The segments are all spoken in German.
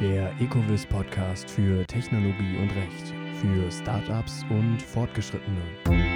Der Ecovis Podcast für Technologie und Recht für Startups und Fortgeschrittene.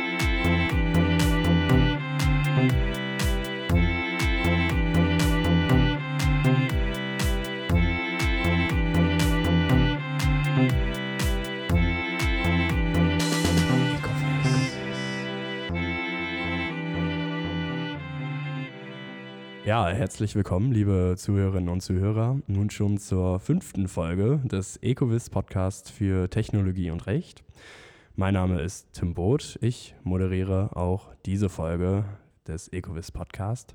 Herzlich willkommen, liebe Zuhörerinnen und Zuhörer, nun schon zur fünften Folge des Ecovis Podcast für Technologie und Recht. Mein Name ist Tim Both. Ich moderiere auch diese Folge des Ecovis Podcast.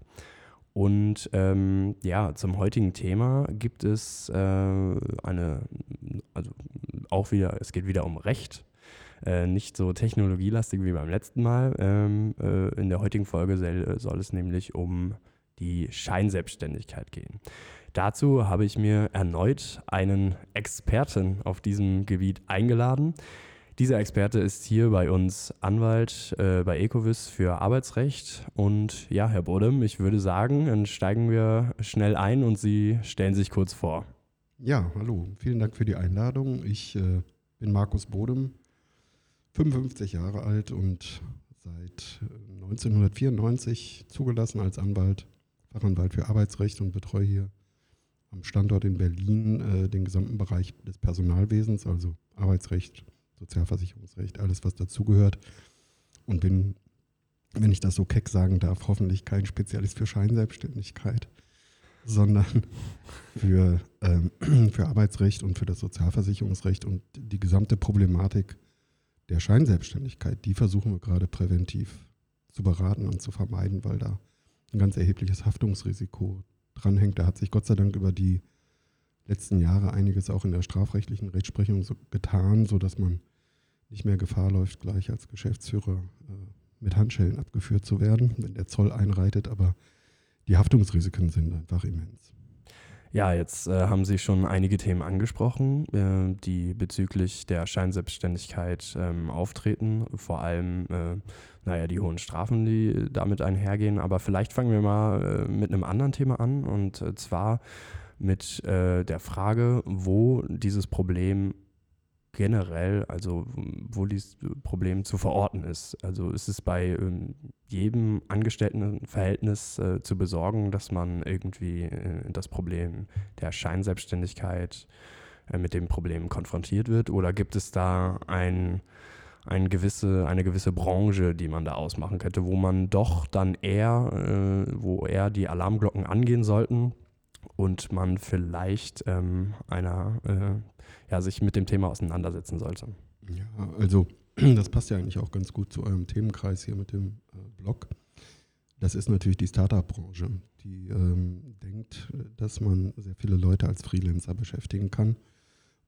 Und ähm, ja, zum heutigen Thema gibt es äh, eine, also auch wieder, es geht wieder um Recht. Äh, nicht so technologielastig wie beim letzten Mal. Ähm, äh, in der heutigen Folge soll es nämlich um die Scheinselbstständigkeit gehen. Dazu habe ich mir erneut einen Experten auf diesem Gebiet eingeladen. Dieser Experte ist hier bei uns Anwalt äh, bei Ecovis für Arbeitsrecht. Und ja, Herr Bodem, ich würde sagen, dann steigen wir schnell ein und Sie stellen sich kurz vor. Ja, hallo. Vielen Dank für die Einladung. Ich äh, bin Markus Bodem, 55 Jahre alt und seit 1994 äh, zugelassen als Anwalt Fachanwalt für Arbeitsrecht und betreue hier am Standort in Berlin äh, den gesamten Bereich des Personalwesens, also Arbeitsrecht, Sozialversicherungsrecht, alles, was dazugehört. Und bin, wenn ich das so keck sagen darf, hoffentlich kein Spezialist für Scheinselbstständigkeit, sondern für, ähm, für Arbeitsrecht und für das Sozialversicherungsrecht und die gesamte Problematik der Scheinselbstständigkeit, die versuchen wir gerade präventiv zu beraten und zu vermeiden, weil da ein ganz erhebliches Haftungsrisiko dranhängt. Da hat sich Gott sei Dank über die letzten Jahre einiges auch in der strafrechtlichen Rechtsprechung so getan, sodass man nicht mehr Gefahr läuft, gleich als Geschäftsführer äh, mit Handschellen abgeführt zu werden, wenn der Zoll einreitet. Aber die Haftungsrisiken sind einfach immens. Ja, jetzt äh, haben Sie schon einige Themen angesprochen, äh, die bezüglich der Scheinselbstständigkeit ähm, auftreten. Vor allem, äh, naja, die hohen Strafen, die damit einhergehen. Aber vielleicht fangen wir mal äh, mit einem anderen Thema an und äh, zwar mit äh, der Frage, wo dieses Problem generell, also wo dieses Problem zu verorten ist. Also ist es bei ähm, jedem Angestelltenverhältnis äh, zu besorgen, dass man irgendwie äh, das Problem der Scheinselbstständigkeit äh, mit dem Problem konfrontiert wird? Oder gibt es da ein, ein gewisse, eine gewisse Branche, die man da ausmachen könnte, wo man doch dann eher, äh, wo eher die Alarmglocken angehen sollten? Und man vielleicht ähm, einer, äh, ja, sich mit dem Thema auseinandersetzen sollte. Ja, also das passt ja eigentlich auch ganz gut zu eurem Themenkreis hier mit dem äh, Blog. Das ist natürlich die Startup-Branche, die ähm, denkt, dass man sehr viele Leute als Freelancer beschäftigen kann.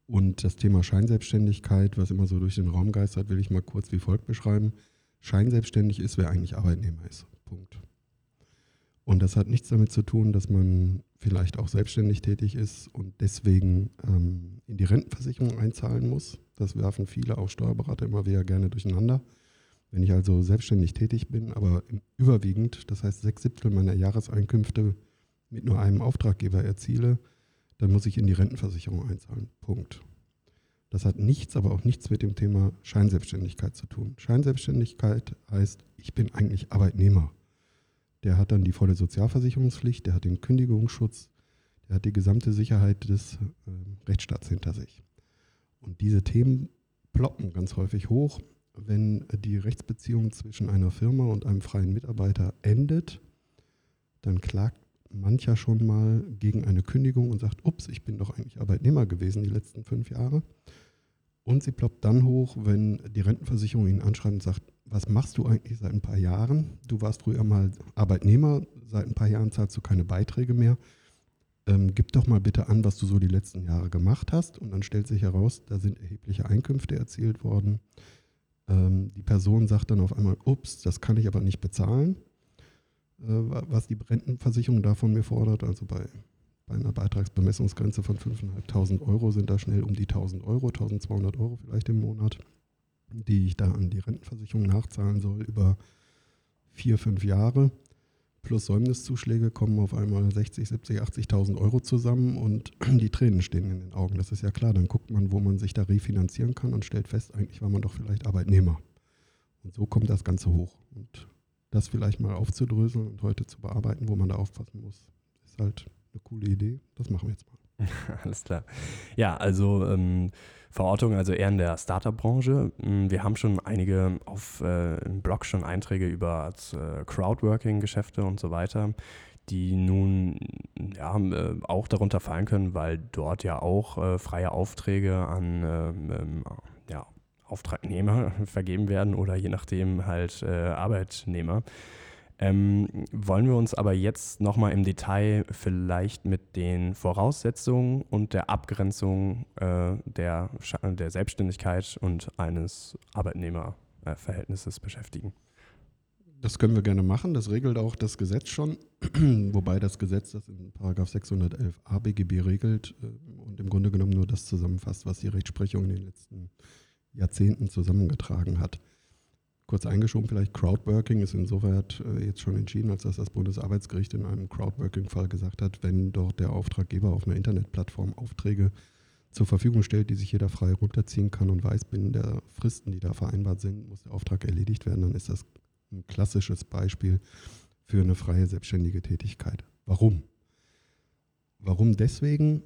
Und das Thema Scheinselbstständigkeit, was immer so durch den Raum geistert, will ich mal kurz wie folgt beschreiben. Scheinselbstständig ist, wer eigentlich Arbeitnehmer ist. Punkt. Und das hat nichts damit zu tun, dass man vielleicht auch selbstständig tätig ist und deswegen ähm, in die Rentenversicherung einzahlen muss. Das werfen viele, auch Steuerberater, immer wieder gerne durcheinander. Wenn ich also selbstständig tätig bin, aber überwiegend, das heißt sechs Siebtel meiner Jahreseinkünfte mit nur einem Auftraggeber erziele, dann muss ich in die Rentenversicherung einzahlen. Punkt. Das hat nichts, aber auch nichts mit dem Thema Scheinselbstständigkeit zu tun. Scheinselbstständigkeit heißt, ich bin eigentlich Arbeitnehmer der hat dann die volle Sozialversicherungspflicht, der hat den Kündigungsschutz, der hat die gesamte Sicherheit des äh, Rechtsstaats hinter sich. Und diese Themen ploppen ganz häufig hoch, wenn die Rechtsbeziehung zwischen einer Firma und einem freien Mitarbeiter endet, dann klagt mancher schon mal gegen eine Kündigung und sagt, ups, ich bin doch eigentlich Arbeitnehmer gewesen die letzten fünf Jahre. Und sie ploppt dann hoch, wenn die Rentenversicherung ihn anschreibt und sagt, was machst du eigentlich seit ein paar Jahren? Du warst früher mal Arbeitnehmer, seit ein paar Jahren zahlst du keine Beiträge mehr. Ähm, gib doch mal bitte an, was du so die letzten Jahre gemacht hast. Und dann stellt sich heraus, da sind erhebliche Einkünfte erzielt worden. Ähm, die Person sagt dann auf einmal, ups, das kann ich aber nicht bezahlen, äh, was die Rentenversicherung da von mir fordert. Also bei, bei einer Beitragsbemessungsgrenze von 5.500 Euro sind da schnell um die 1.000 Euro, 1.200 Euro vielleicht im Monat die ich da an die Rentenversicherung nachzahlen soll über vier, fünf Jahre. plus Säumniszuschläge kommen auf einmal 60, 70, 80.000 Euro zusammen und die Tränen stehen in den Augen. Das ist ja klar. Dann guckt man, wo man sich da refinanzieren kann und stellt fest, eigentlich war man doch vielleicht Arbeitnehmer. Und so kommt das Ganze hoch. Und das vielleicht mal aufzudröseln und heute zu bearbeiten, wo man da aufpassen muss, ist halt eine coole Idee. Das machen wir jetzt mal. Alles klar. Ja, also ähm, Verortung also eher in der Startup-Branche. Mm, wir haben schon einige auf äh, im Blog schon Einträge über äh, Crowdworking-Geschäfte und so weiter, die nun ja, äh, auch darunter fallen können, weil dort ja auch äh, freie Aufträge an ähm, ähm, ja, Auftragnehmer vergeben werden oder je nachdem halt äh, Arbeitnehmer. Ähm, wollen wir uns aber jetzt nochmal im Detail vielleicht mit den Voraussetzungen und der Abgrenzung äh, der, der Selbstständigkeit und eines Arbeitnehmerverhältnisses beschäftigen? Das können wir gerne machen. Das regelt auch das Gesetz schon, wobei das Gesetz das in 611 ABGB regelt äh, und im Grunde genommen nur das zusammenfasst, was die Rechtsprechung in den letzten Jahrzehnten zusammengetragen hat. Kurz eingeschoben vielleicht, Crowdworking ist insofern äh, jetzt schon entschieden, als dass das Bundesarbeitsgericht in einem Crowdworking-Fall gesagt hat, wenn dort der Auftraggeber auf einer Internetplattform Aufträge zur Verfügung stellt, die sich jeder frei runterziehen kann und weiß, binnen der Fristen, die da vereinbart sind, muss der Auftrag erledigt werden, dann ist das ein klassisches Beispiel für eine freie selbstständige Tätigkeit. Warum? Warum deswegen?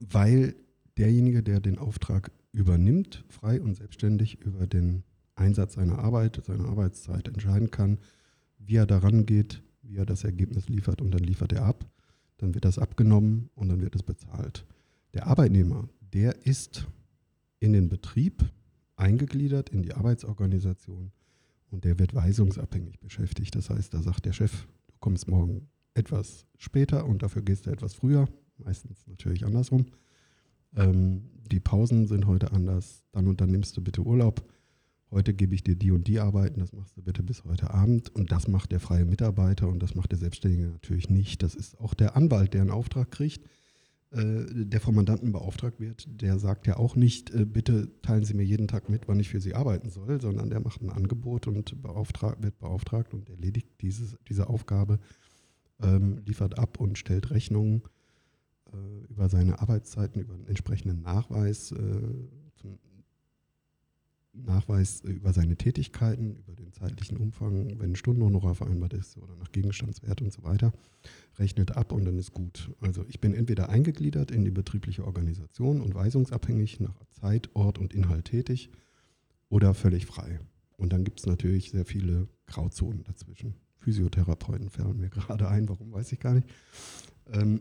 Weil derjenige, der den Auftrag übernimmt, frei und selbstständig über den Einsatz seiner Arbeit, seiner Arbeitszeit entscheiden kann, wie er daran geht, wie er das Ergebnis liefert und dann liefert er ab. Dann wird das abgenommen und dann wird es bezahlt. Der Arbeitnehmer, der ist in den Betrieb eingegliedert, in die Arbeitsorganisation und der wird weisungsabhängig beschäftigt. Das heißt, da sagt der Chef, du kommst morgen etwas später und dafür gehst du etwas früher, meistens natürlich andersrum. Ähm, die Pausen sind heute anders, dann und dann nimmst du bitte Urlaub heute gebe ich dir die und die Arbeiten, das machst du bitte bis heute Abend. Und das macht der freie Mitarbeiter und das macht der Selbstständige natürlich nicht. Das ist auch der Anwalt, der einen Auftrag kriegt, äh, der vom Mandanten beauftragt wird. Der sagt ja auch nicht, äh, bitte teilen Sie mir jeden Tag mit, wann ich für Sie arbeiten soll, sondern der macht ein Angebot und beauftragt, wird beauftragt und erledigt dieses, diese Aufgabe, ähm, liefert ab und stellt Rechnungen äh, über seine Arbeitszeiten, über einen entsprechenden Nachweis zum Nachweis über seine Tätigkeiten, über den zeitlichen Umfang, wenn Stundenhonorar vereinbart ist oder nach Gegenstandswert und so weiter, rechnet ab und dann ist gut. Also ich bin entweder eingegliedert in die betriebliche Organisation und weisungsabhängig nach Zeit, Ort und Inhalt tätig oder völlig frei. Und dann gibt es natürlich sehr viele Grauzonen dazwischen. Physiotherapeuten fallen mir gerade ein, warum weiß ich gar nicht. Ähm,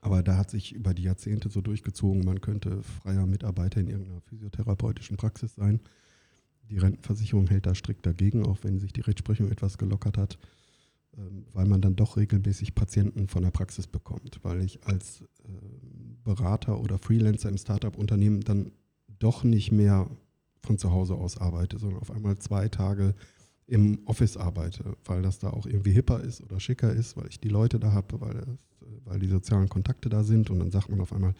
aber da hat sich über die Jahrzehnte so durchgezogen, man könnte freier Mitarbeiter in irgendeiner physiotherapeutischen Praxis sein. Die Rentenversicherung hält da strikt dagegen, auch wenn sich die Rechtsprechung etwas gelockert hat, ähm, weil man dann doch regelmäßig Patienten von der Praxis bekommt, weil ich als ähm, Berater oder Freelancer im Startup-Unternehmen dann doch nicht mehr von zu Hause aus arbeite, sondern auf einmal zwei Tage im Office arbeite, weil das da auch irgendwie hipper ist oder schicker ist, weil ich die Leute da habe, weil, weil die sozialen Kontakte da sind und dann sagt man auf einmal,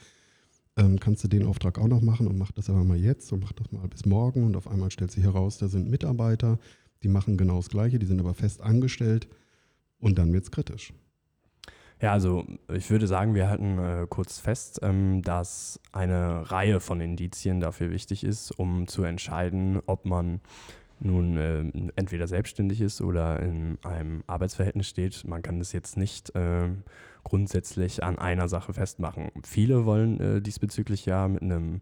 ähm, kannst du den Auftrag auch noch machen und mach das aber mal jetzt und mach das mal bis morgen und auf einmal stellt sich heraus, da sind Mitarbeiter, die machen genau das Gleiche, die sind aber fest angestellt und dann wird es kritisch. Ja, also ich würde sagen, wir halten äh, kurz fest, ähm, dass eine Reihe von Indizien dafür wichtig ist, um zu entscheiden, ob man nun äh, entweder selbstständig ist oder in einem Arbeitsverhältnis steht. Man kann das jetzt nicht äh, grundsätzlich an einer Sache festmachen. Viele wollen äh, diesbezüglich ja mit einem,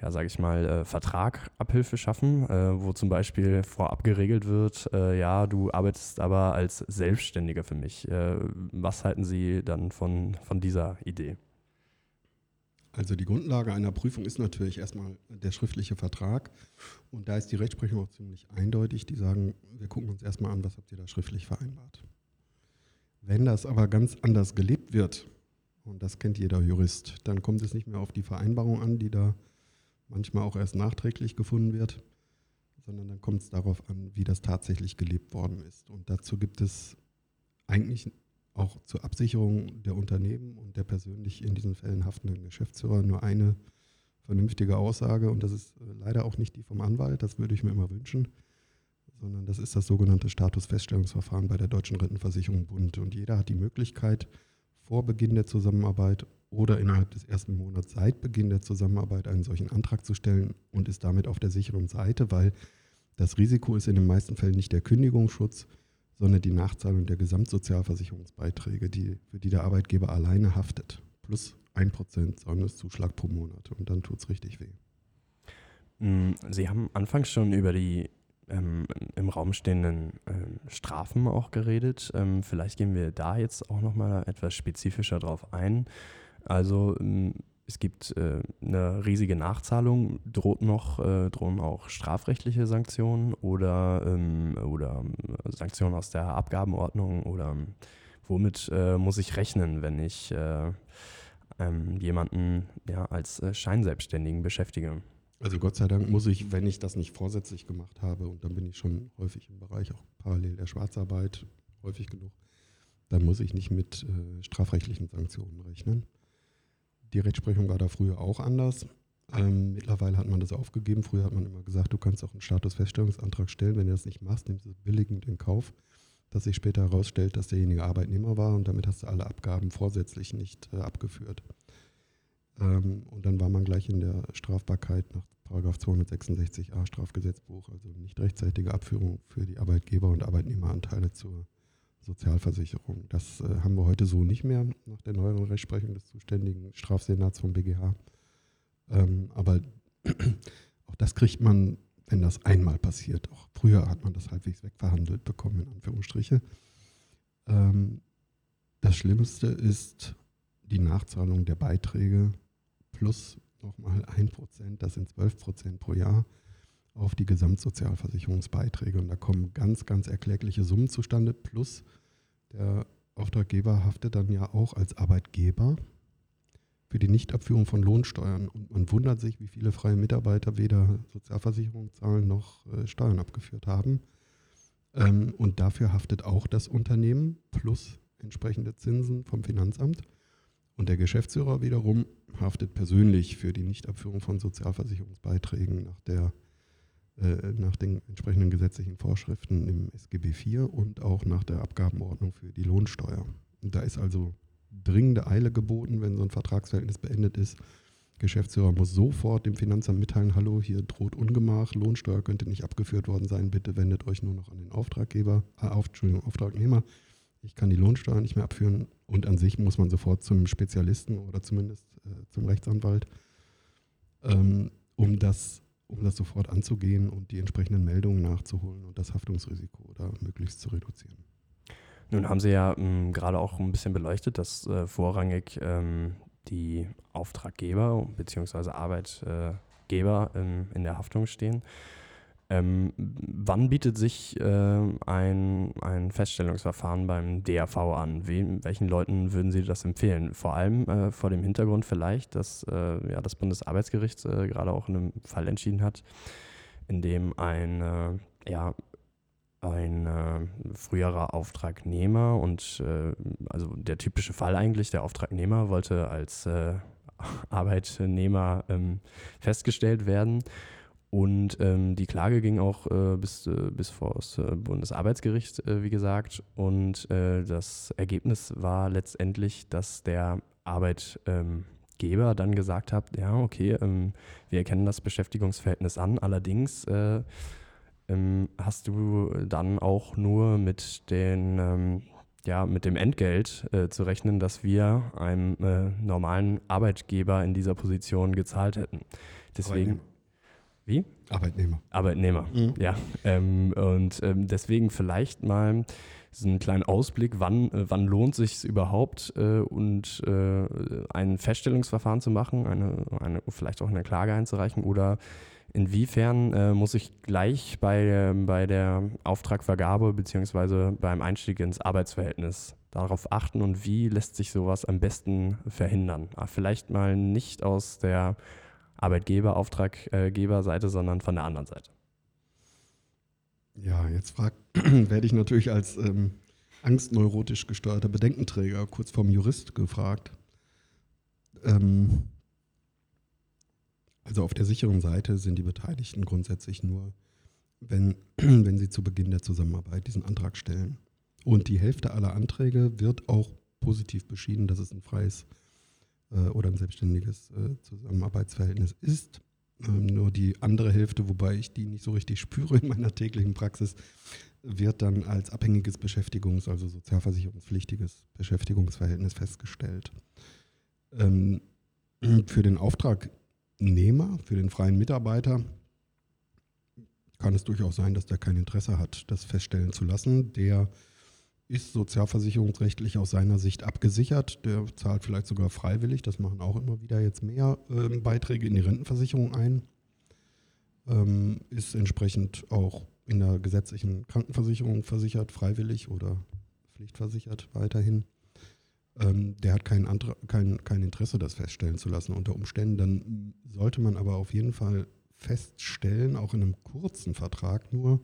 ja, sage ich mal, äh, Vertrag Abhilfe schaffen, äh, wo zum Beispiel vorab geregelt wird, äh, ja, du arbeitest aber als Selbstständiger für mich. was halten Sie dann von, von dieser Idee? Also die Grundlage einer Prüfung ist natürlich erstmal der schriftliche Vertrag. Und da ist die Rechtsprechung auch ziemlich eindeutig. Die sagen, wir gucken uns erstmal an, was habt ihr da schriftlich vereinbart. Wenn das aber ganz anders gelebt wird, und das kennt jeder Jurist, dann kommt es nicht mehr auf die Vereinbarung an, die da manchmal auch erst nachträglich gefunden wird, sondern dann kommt es darauf an, wie das tatsächlich gelebt worden ist. Und dazu gibt es eigentlich auch zur Absicherung der Unternehmen und der persönlich in diesen Fällen haftenden Geschäftsführer nur eine vernünftige Aussage und das ist äh, leider auch nicht die vom Anwalt, das würde ich mir immer wünschen, sondern das ist das sogenannte Statusfeststellungsverfahren bei der Deutschen Rentenversicherung Bund. Und jeder hat die Möglichkeit, vor Beginn der Zusammenarbeit oder innerhalb des ersten Monats seit Beginn der Zusammenarbeit einen solchen Antrag zu stellen und ist damit auf der sicheren Seite, weil das Risiko ist in den meisten Fällen nicht der Kündigungsschutz, sondern die Nachzahlung der Gesamtsozialversicherungsbeiträge, die, für die der Arbeitgeber alleine haftet, plus 1% Säumniszuschlag pro Monat. Und dann tut es richtig weh. Mm, Sie haben anfangs schon über die ähm, im Raum stehenden ähm, Strafen auch geredet. Ähm, vielleicht gehen wir da jetzt auch nochmal etwas spezifischer drauf ein. Also ähm, es gibt äh, eine riesige Nachzahlung, droht noch, äh, drohen auch strafrechtliche Sanktionen oder, ähm, oder äh, Sanktionen aus der Abgabenordnung oder ähm, womit äh, muss ich rechnen, wenn ich äh, jemanden ja, als äh, Scheinselbstständigen beschäftige? Also Gott sei Dank muss ich, wenn ich das nicht vorsätzlich gemacht habe, und dann bin ich schon häufig im Bereich auch parallel der Schwarzarbeit, häufig genug, dann muss ich nicht mit äh, strafrechtlichen Sanktionen rechnen. Die Rechtsprechung war da früher auch anders. Ähm, mittlerweile hat man das aufgegeben. Früher hat man immer gesagt, du kannst auch einen Statusfeststellungsantrag stellen. Wenn du das nicht machst, nimmst du es billigend in Kauf, dass sich später herausstellt, dass derjenige Arbeitnehmer war und damit hast du alle Abgaben vorsätzlich nicht äh, abgeführt. Ähm, und dann war man gleich in der Strafbarkeit nach 266a Strafgesetzbuch, also nicht rechtzeitige Abführung für die Arbeitgeber- und Arbeitnehmeranteile zur Sozialversicherung. Das äh, haben wir heute so nicht mehr nach der neueren Rechtsprechung des zuständigen Strafsenats vom BGH. Ähm, aber auch das kriegt man, wenn das einmal passiert. Auch früher hat man das halbwegs wegverhandelt bekommen, in Anführungsstriche. Ähm, das Schlimmste ist die Nachzahlung der Beiträge plus nochmal 1%, das sind 12% pro Jahr auf die Gesamtsozialversicherungsbeiträge. Und da kommen ganz, ganz erklägliche Summen zustande. Plus der Auftraggeber haftet dann ja auch als Arbeitgeber für die Nichtabführung von Lohnsteuern. Und man wundert sich, wie viele freie Mitarbeiter weder Sozialversicherung zahlen noch äh, Steuern abgeführt haben. Ähm, und dafür haftet auch das Unternehmen plus entsprechende Zinsen vom Finanzamt. Und der Geschäftsführer wiederum haftet persönlich für die Nichtabführung von Sozialversicherungsbeiträgen nach, der, nach den entsprechenden gesetzlichen Vorschriften im SGB IV und auch nach der Abgabenordnung für die Lohnsteuer. Da ist also dringende Eile geboten, wenn so ein Vertragsverhältnis beendet ist. Geschäftsführer muss sofort dem Finanzamt mitteilen, hallo, hier droht Ungemach, Lohnsteuer könnte nicht abgeführt worden sein, bitte wendet euch nur noch an den Auftraggeber, äh, auf, Entschuldigung, Auftragnehmer ich kann die Lohnsteuer nicht mehr abführen und an sich muss man sofort zum Spezialisten oder zumindest äh, zum Rechtsanwalt, ähm, um, das, um das sofort anzugehen und die entsprechenden Meldungen nachzuholen und das Haftungsrisiko da möglichst zu reduzieren. Nun haben Sie ja ähm, gerade auch ein bisschen beleuchtet, dass äh, vorrangig ähm, die Auftraggeber bzw. Arbeitgeber ähm, in der Haftung stehen. Ähm, wann bietet sich äh, ein, ein Feststellungsverfahren beim DRV an? Wem, welchen Leuten würden Sie das empfehlen? Vor allem äh, vor dem Hintergrund vielleicht, dass äh, ja, das Bundesarbeitsgericht äh, gerade auch in einem Fall entschieden hat, in dem ein, äh, ja, ein äh, früherer Auftragnehmer und also der typische Fall eigentlich, der Auftragnehmer wollte als Arbeitnehmer ähm, festgestellt werden und ähm, die Klage ging auch äh, bis, äh, bis vor das äh, Bundesarbeitsgericht, äh, wie gesagt. Und äh, das Ergebnis war letztendlich, dass der Arbeitgeber dann gesagt hat, ja, okay, ähm, wir erkennen das Beschäftigungsverhältnis an. Allerdings äh, ähm, hast du dann auch nur mit den ähm, ja, mit dem Entgelt zu rechnen, das wir einem normalen Arbeitgeber in dieser Position gezahlt hätten. Deswegen, wie? Arbeitnehmer. Arbeitnehmer, mhm. ja. Ähm, und ähm, deswegen vielleicht mal so einen kleinen Ausblick, wann, äh, wann lohnt sich überhaupt äh, und äh, ein Feststellungsverfahren zu machen, eine, eine, vielleicht auch eine Klage einzureichen oder inwiefern äh, muss ich gleich bei, bei der Auftragvergabe bzw. beim Einstieg ins Arbeitsverhältnis darauf achten und wie lässt sich sowas am besten verhindern? Ah, vielleicht mal nicht aus der Arbeitgeber, Auftraggeberseite, sondern von der anderen Seite. Ja, jetzt werde ich natürlich als ähm, angstneurotisch gesteuerter Bedenkenträger kurz vom Jurist gefragt. Ähm, also auf der sicheren Seite sind die Beteiligten grundsätzlich nur wenn, wenn Sie zu Beginn der Zusammenarbeit diesen Antrag stellen. Und die Hälfte aller Anträge wird auch positiv beschieden, dass es ein freies oder ein selbstständiges äh, Zusammenarbeitsverhältnis ist. Ähm, nur die andere Hälfte, wobei ich die nicht so richtig spüre in meiner täglichen Praxis, wird dann als abhängiges Beschäftigungs-, also sozialversicherungspflichtiges Beschäftigungsverhältnis festgestellt. Ähm, für den Auftragnehmer, für den freien Mitarbeiter, kann es durchaus sein, dass der kein Interesse hat, das feststellen zu lassen. Der ist sozialversicherungsrechtlich aus seiner Sicht abgesichert. Der zahlt vielleicht sogar freiwillig, das machen auch immer wieder jetzt mehr äh, Beiträge in die Rentenversicherung ein. Ähm, ist entsprechend auch in der gesetzlichen Krankenversicherung versichert, freiwillig oder pflichtversichert weiterhin. Ähm, der hat kein, kein, kein Interesse, das feststellen zu lassen unter Umständen. Dann sollte man aber auf jeden Fall feststellen, auch in einem kurzen Vertrag nur,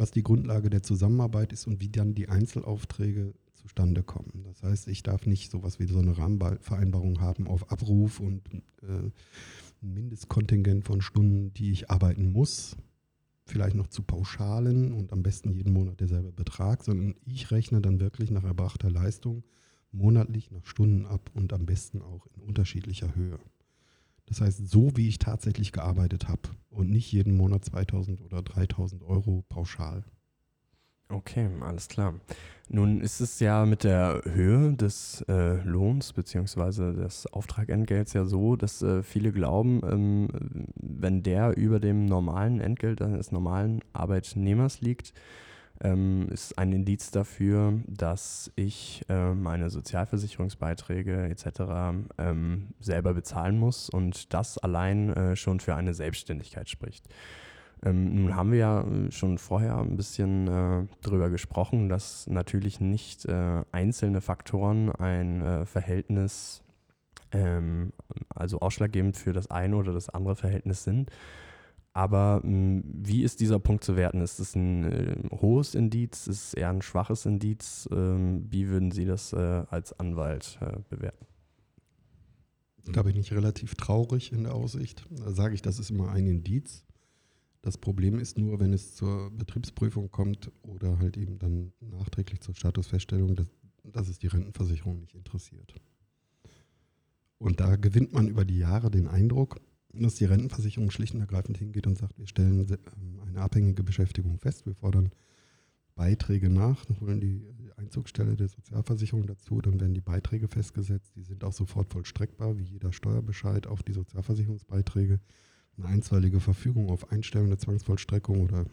was die Grundlage der Zusammenarbeit ist und wie dann die Einzelaufträge zustande kommen. Das heißt, ich darf nicht sowas wie so eine Rahmenvereinbarung haben auf Abruf und äh, ein Mindestkontingent von Stunden, die ich arbeiten muss, vielleicht noch zu pauschalen und am besten jeden Monat derselbe Betrag, sondern ich rechne dann wirklich nach erbrachter Leistung monatlich nach Stunden ab und am besten auch in unterschiedlicher Höhe. Das heißt, so wie ich tatsächlich gearbeitet habe und nicht jeden Monat 2000 oder 3000 Euro pauschal. Okay, alles klar. Nun ist es ja mit der Höhe des äh, Lohns bzw. des Auftragentgelts ja so, dass äh, viele glauben, ähm, wenn der über dem normalen Entgelt eines normalen Arbeitnehmers liegt, ähm, ist ein Indiz dafür, dass ich äh, meine Sozialversicherungsbeiträge etc. Ähm, selber bezahlen muss und das allein äh, schon für eine Selbstständigkeit spricht. Ähm, nun haben wir ja äh, schon vorher ein bisschen äh, darüber gesprochen, dass natürlich nicht äh, einzelne Faktoren ein äh, Verhältnis, ähm, also ausschlaggebend für das eine oder das andere Verhältnis sind, aber mh, hm, wie ist dieser Punkt zu werten? Ist es ein äh, hohes Indiz? Ist es eher ein schwaches Indiz? Ähm, wie würden Sie das äh, als Anwalt äh, bewerten? Da bin ich relativ traurig in der Aussicht. Da sage ich, das ist immer ein Indiz. Das Problem ist nur, wenn es zur Betriebsprüfung kommt oder halt eben dann nachträglich zur Statusfeststellung, dass, dass es die Rentenversicherung nicht interessiert. Und da gewinnt man über die Jahre den Eindruck, dass die Rentenversicherung schlicht und ergreifend hingeht und sagt, wir stellen ähm, eine abhängige Beschäftigung fest, wir fordern Beiträge nach, holen die Einzugsstelle der Sozialversicherung dazu, dann werden die Beiträge festgesetzt, die sind auch sofort vollstreckbar, wie jeder Steuerbescheid auf die Sozialversicherungsbeiträge. Eine einstweilige Verfügung auf Einstellung der Zwangsvollstreckung oder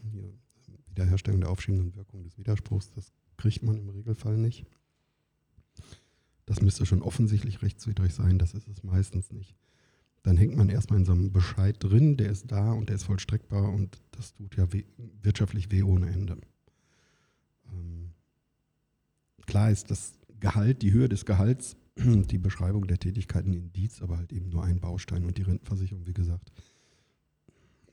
Wiederherstellung der aufschiebenden Wirkung des Widerspruchs, das kriegt man im Regelfall nicht. Das müsste schon offensichtlich rechtswidrig sein, das ist es meistens nicht dann hängt man erstmal in so einem Bescheid drin, der ist da und der ist vollstreckbar und das tut ja weh, wirtschaftlich weh ohne Ende. Ähm, klar ist das Gehalt, die Höhe des Gehalts, die Beschreibung der Tätigkeiten Indiz, aber halt eben nur ein Baustein und die Rentenversicherung, wie gesagt.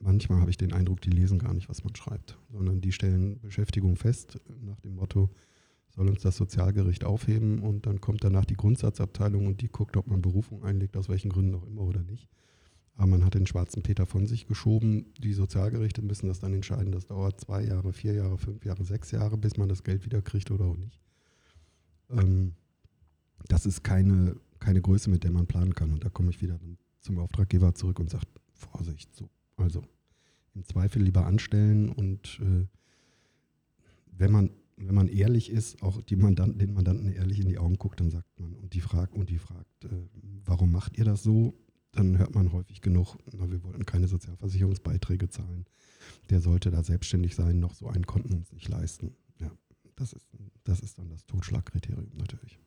Manchmal habe ich den Eindruck, die lesen gar nicht, was man schreibt, sondern die stellen Beschäftigung fest nach dem Motto, soll uns das Sozialgericht aufheben und dann kommt danach die Grundsatzabteilung und die guckt, ob man Berufung einlegt, aus welchen Gründen auch immer oder nicht. Aber man hat den schwarzen Peter von sich geschoben. Die Sozialgerichte müssen das dann entscheiden. Das dauert zwei Jahre, vier Jahre, fünf Jahre, sechs Jahre, bis man das Geld wieder kriegt oder auch nicht. Ähm, das ist keine, keine Größe, mit der man planen kann. Und da komme ich wieder zum Auftraggeber zurück und sage, Vorsicht, so. Also im Zweifel lieber anstellen und äh, wenn man wenn man ehrlich ist, auch die Mandanten, den Mandanten ehrlich in die Augen guckt, dann sagt man und die fragt und die fragt, äh, warum macht ihr das so? Dann hört man häufig genug, na, wir wollten keine Sozialversicherungsbeiträge zahlen. Der sollte da selbstständig sein, noch so einen konnten uns nicht leisten. Ja, das ist, das ist dann das Totschlagkriterium natürlich.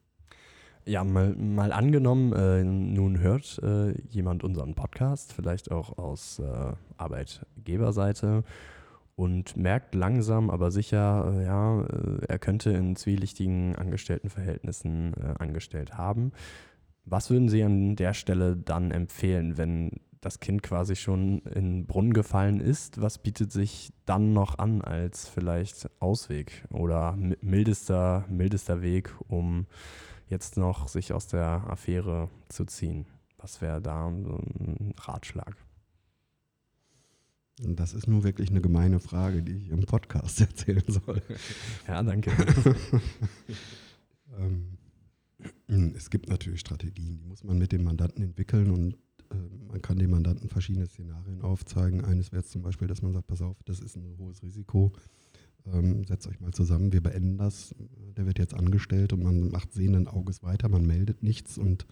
Ja, mal, mal angenommen, äh, nun hört äh, jemand unseren Podcast, vielleicht auch aus äh, Arbeitgeberseite und merkt langsam, aber sicher, äh, ja, äh, er könnte in zwielichtigen Angestelltenverhältnissen äh, angestellt haben. Was würden Sie an der Stelle dann empfehlen, wenn das Kind quasi schon in Brunnen gefallen ist? Was bietet sich dann noch an als vielleicht Ausweg oder mildester, mildester Weg, um jetzt noch sich aus der Affäre zu ziehen? Was wäre da ein Ratschlag? Das ist nur wirklich eine gemeine Frage, die ich im Podcast erzählen soll. Ja, danke. ähm, es gibt natürlich Strategien, die muss man mit dem Mandanten entwickeln und äh, man kann dem Mandanten verschiedene Szenarien aufzeigen. Eines wäre zum Beispiel, dass man sagt, pass auf, das ist ein hohes Risiko, ähm, setzt euch mal zusammen, wir beenden das. Der wird jetzt angestellt und man macht sehenden Auges weiter, man meldet nichts und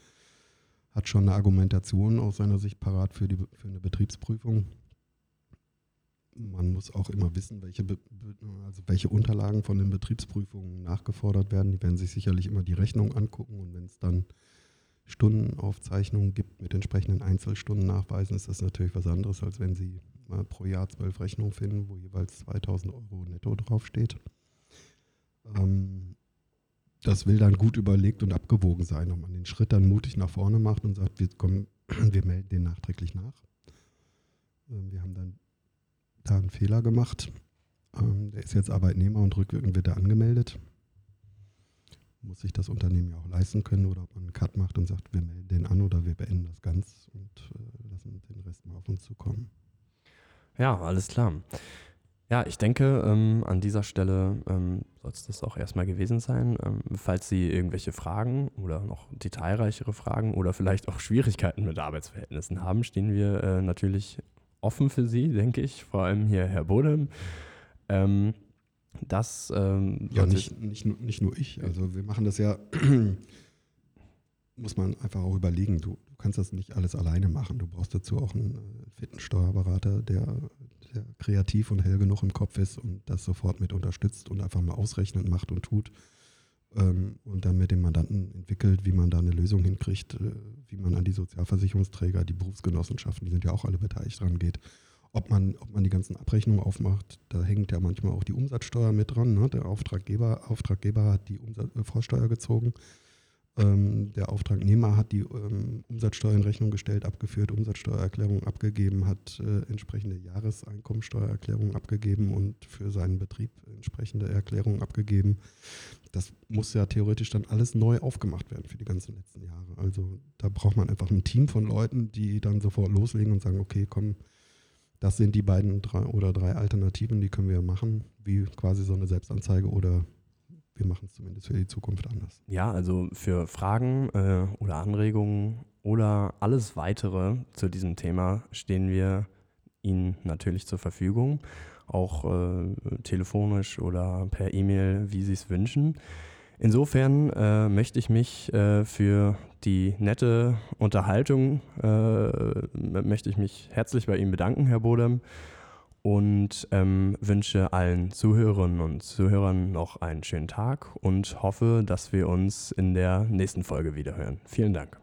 hat schon eine Argumentation aus seiner Sicht parat für, die, für eine Betriebsprüfung. Man muss auch immer wissen, welche, also welche Unterlagen von den Betriebsprüfungen nachgefordert werden. Die werden sich sicherlich immer die Rechnung angucken und wenn es dann Stundenaufzeichnungen gibt mit entsprechenden Einzelstunden nachweisen, ist das natürlich was anderes, als wenn Sie mal pro Jahr zwölf Rechnungen finden, wo jeweils 2000 Euro netto draufsteht. Ähm, das will dann gut überlegt und abgewogen sein, ob man den Schritt dann mutig nach vorne macht und sagt, wir, kommen, wir melden den nachträglich nach. Ähm, wir haben dann da einen Fehler gemacht. Ähm, der ist jetzt Arbeitnehmer und rückwirkend wird er angemeldet muss sich das Unternehmen ja auch leisten können oder ob man einen Cut macht und sagt, wir melden den an oder wir beenden das ganz und äh, lassen den Rest mal auf uns zukommen. Ja, alles klar. Ja, ich denke, ähm, an dieser Stelle ähm, soll es das auch erstmal gewesen sein. Ähm, falls Sie irgendwelche Fragen oder noch detailreichere Fragen oder vielleicht auch Schwierigkeiten mit Arbeitsverhältnissen haben, stehen wir äh, natürlich offen für Sie, denke ich. Vor allem hier Herr Bodem. Ähm, das ähm, ja nicht, nicht, nicht nur ich. Also wir machen das ja, muss man einfach auch überlegen. Du, du, kannst das nicht alles alleine machen. Du brauchst dazu auch einen äh, fitten Steuerberater, der, der kreativ und hell genug im Kopf ist und das sofort mit unterstützt und einfach mal ausrechnet, macht und tut ähm, und dann mit dem Mandanten entwickelt, wie man da eine Lösung hinkriegt, äh, wie man an die Sozialversicherungsträger, die Berufsgenossenschaften, die sind ja auch alle beteiligt dran geht ob man, ob man die ganzen Abrechnungen aufmacht, da hängt ja manchmal auch die Umsatzsteuer mit dran. Ne? Der Auftraggeber, Auftraggeber hat die Umsatz, äh, Vorsteuer gezogen. Ähm, der Auftragnehmer hat die ähm, Umsatzsteuer in Rechnung gestellt, abgeführt, Umsatzsteuererklärung abgegeben, hat äh, entsprechende Jahreseinkommensteuererklärung abgegeben und für seinen Betrieb entsprechende Erklärungen abgegeben. Das muss ja theoretisch dann alles neu aufgemacht werden für die ganzen letzten Jahre. Also da braucht man einfach ein Team von Leuten, die dann sofort loslegen und sagen, okay, komm, das sind die beiden drei oder drei Alternativen, die können wir machen, wie quasi so eine Selbstanzeige oder wir machen es zumindest für die Zukunft anders. Ja, also für Fragen äh, oder Anregungen oder alles weitere zu diesem Thema stehen wir Ihnen natürlich zur Verfügung, auch äh, telefonisch oder per E-Mail, wie Sie es wünschen. Insofern äh, möchte ich mich äh, für die nette Unterhaltung, äh, möchte ich mich herzlich bei Ihnen bedanken, Herr Bodem, und ähm, wünsche allen Zuhörerinnen und Zuhörern noch einen schönen Tag und hoffe, dass wir uns in der nächsten Folge wiederhören. Vielen Dank.